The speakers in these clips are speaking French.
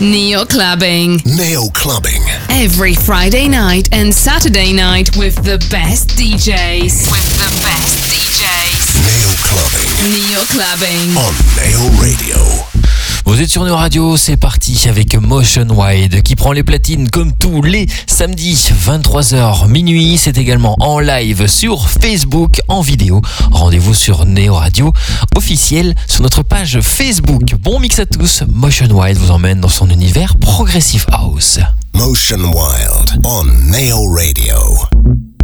Neo Clubbing. Neo Clubbing. Every Friday night and Saturday night with the best DJs. With the best DJs. Neo Clubbing. Neo Clubbing. On Neo Radio. Vous êtes sur nos radios, c'est parti avec Motion Wide qui prend les platines comme tous les samedis 23h minuit. C'est également en live sur Facebook en vidéo. Rendez-vous sur Neo Radio officiel sur notre page Facebook. Bon mix à tous, Motion Wide vous emmène dans son univers Progressive House. Motion Wild on Neo Radio.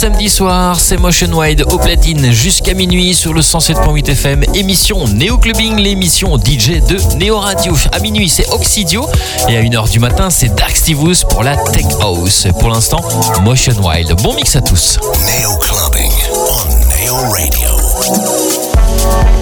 Samedi soir, c'est Motion Wide au platine jusqu'à minuit sur le 107.8 FM. Émission Néo Clubbing, l'émission DJ de Néo Radio. À minuit, c'est Oxidio et à 1h du matin, c'est Dark Stivus pour la Tech House. Pour l'instant, Motion Wild. Bon mix à tous. Neo Neo.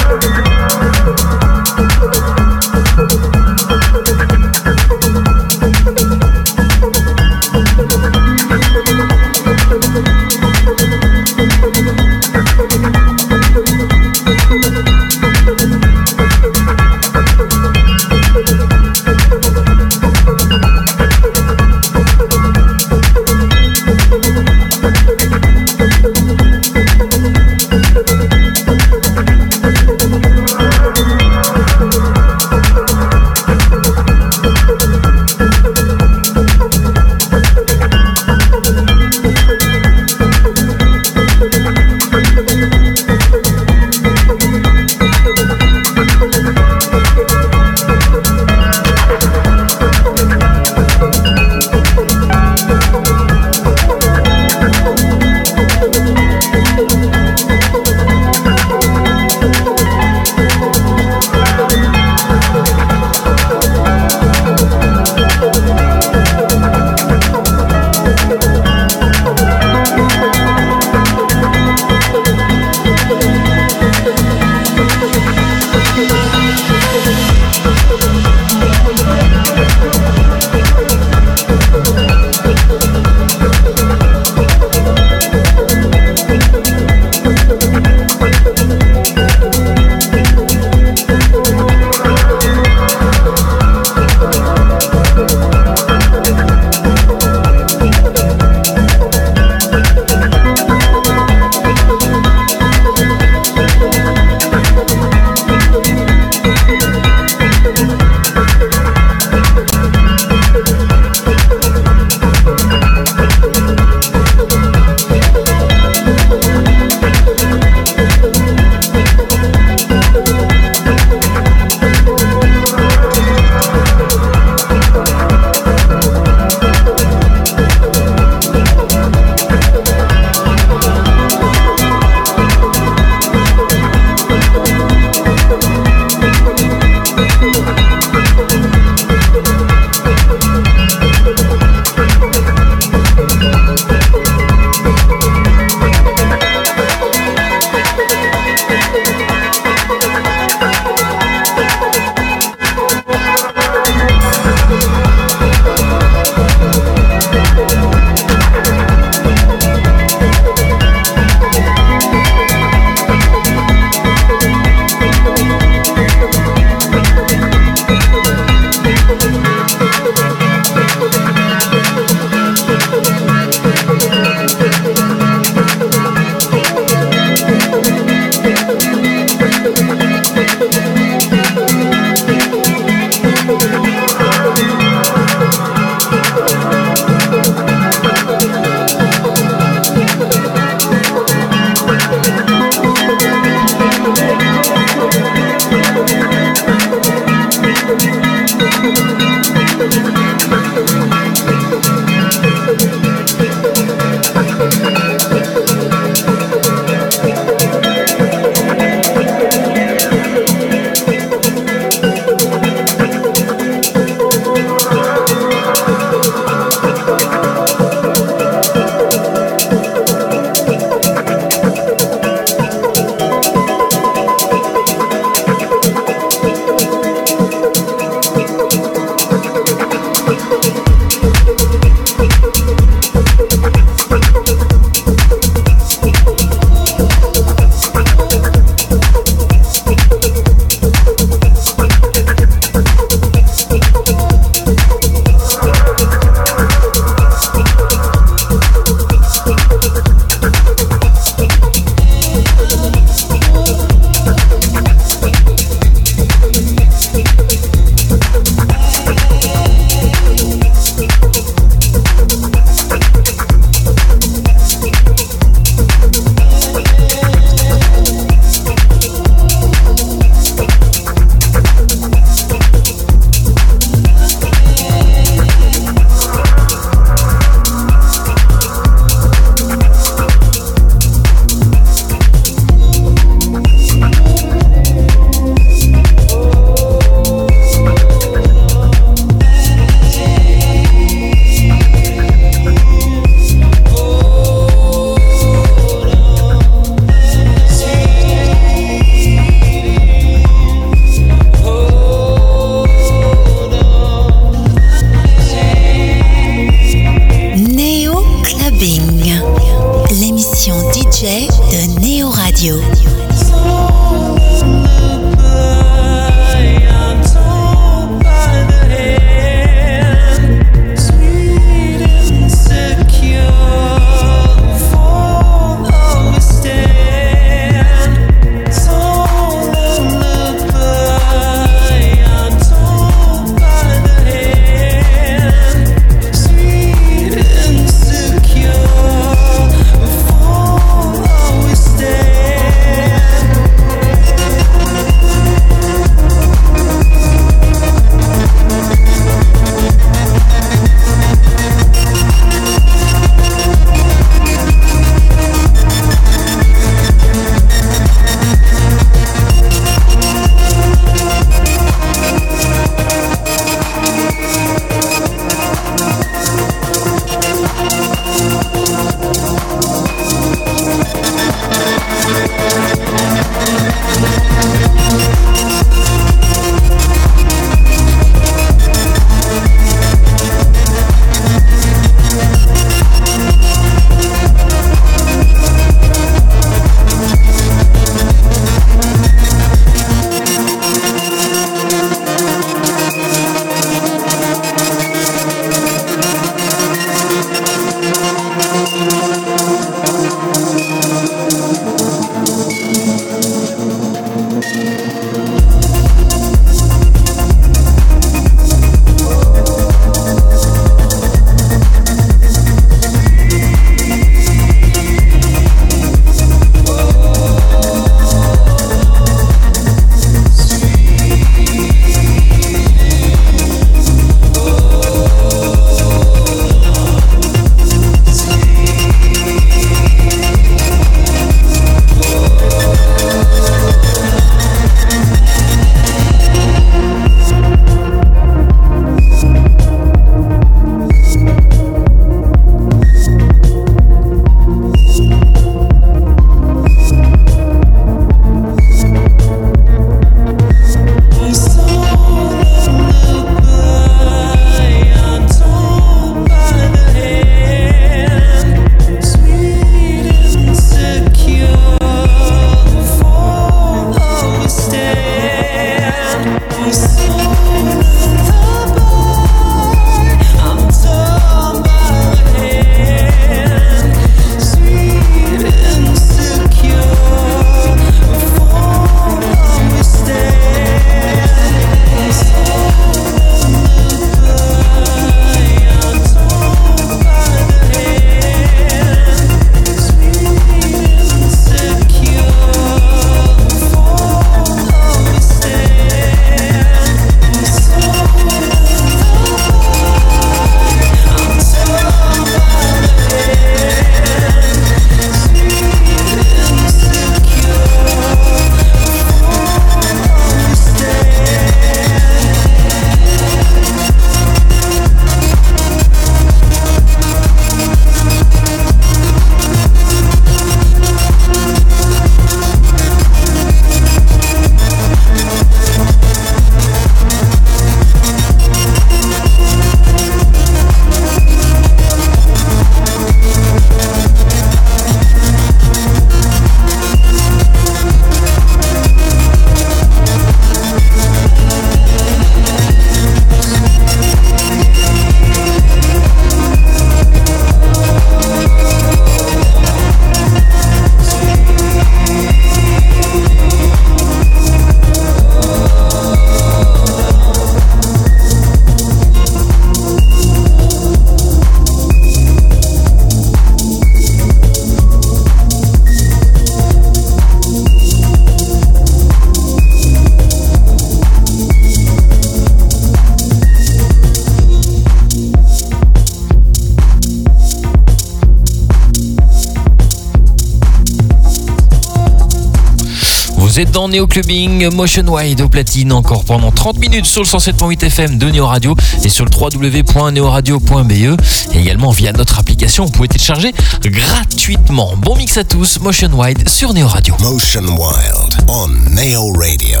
Vous êtes dans Neo Clubbing, Motion Wide au platine encore pendant 30 minutes sur le 107.8 FM de Neo Radio et sur le www.neoradio.be et également via notre application. Vous pouvez télécharger gratuitement. Bon mix à tous, Motion Wide sur Neo Radio. Motion Wild on Neo Radio.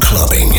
Clubbing.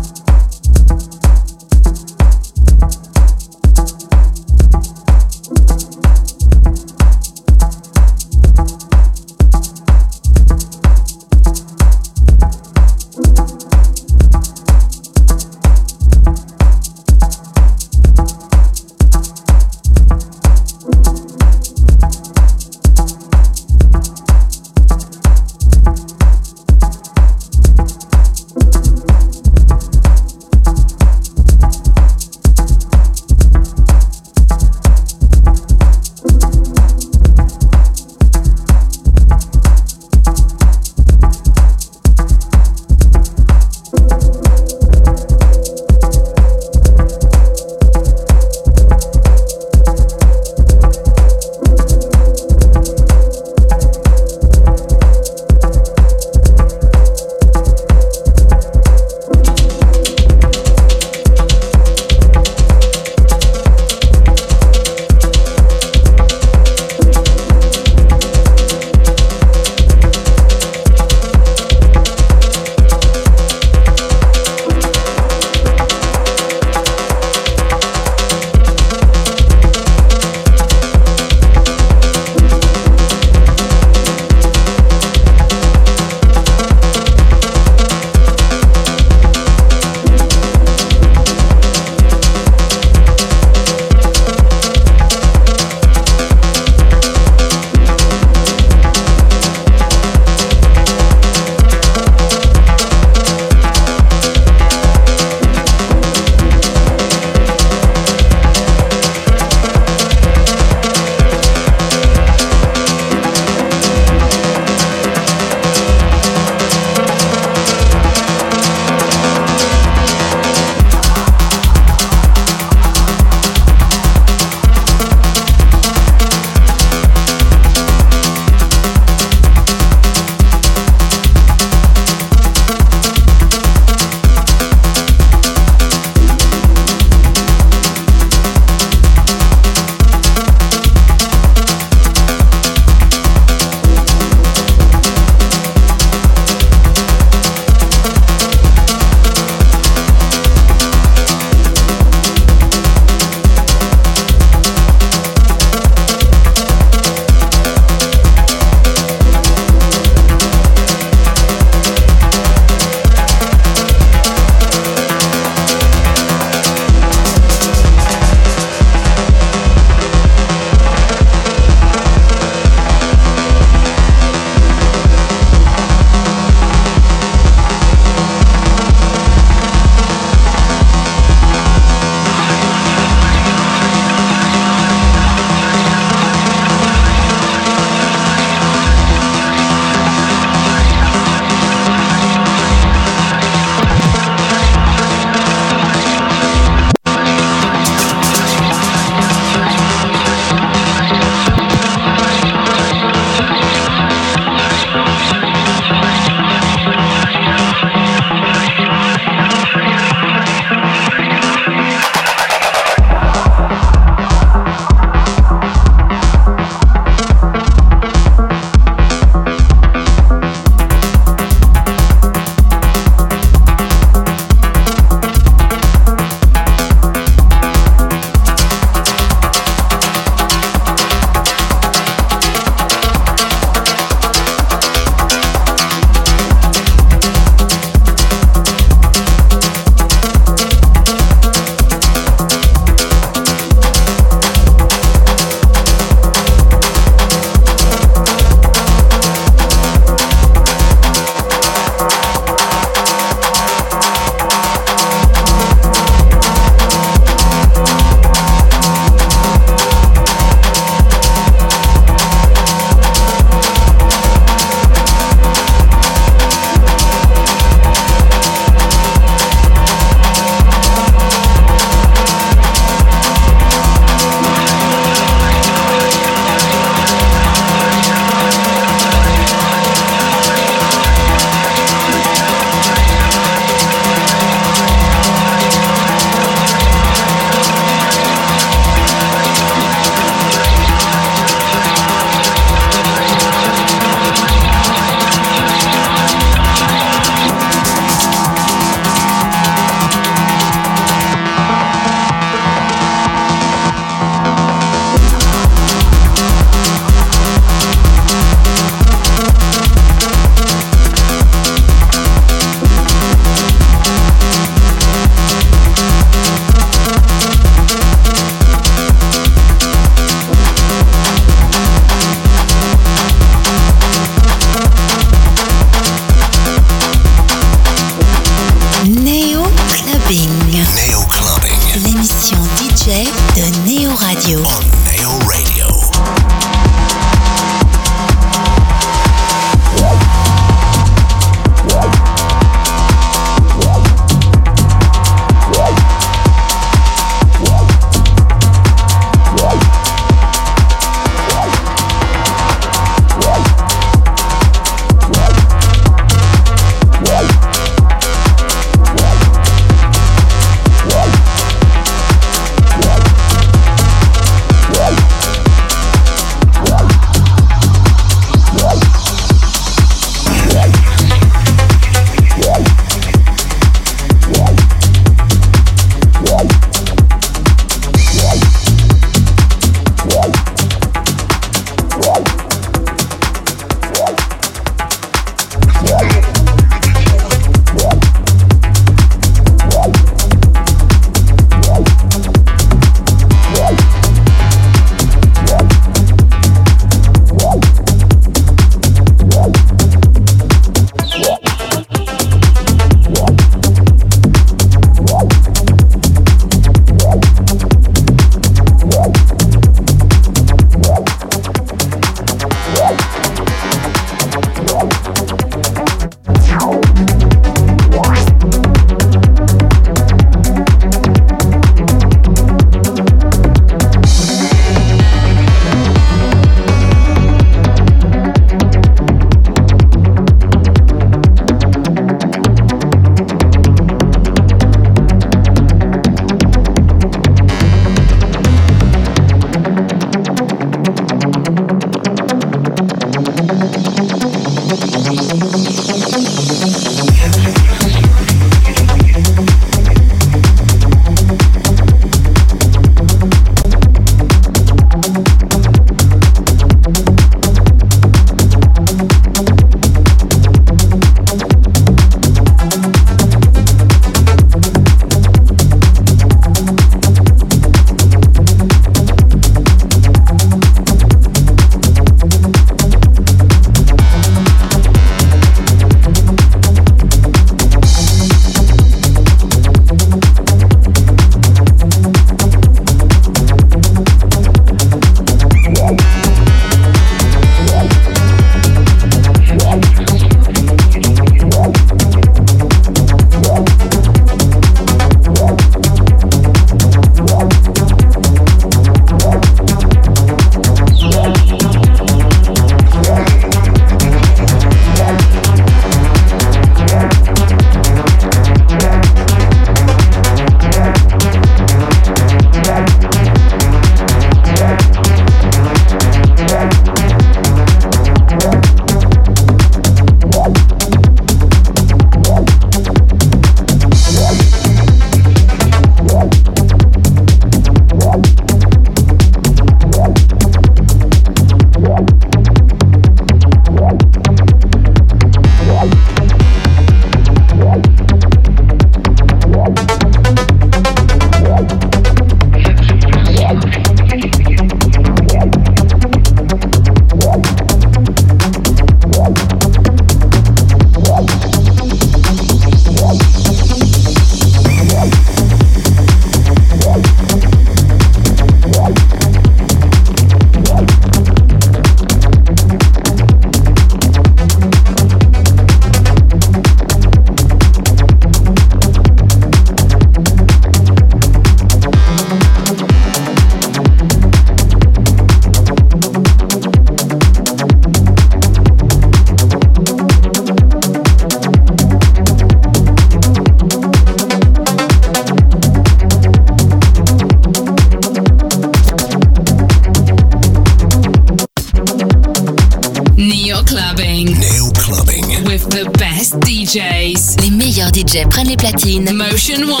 DJ prennent les platines. Motion One.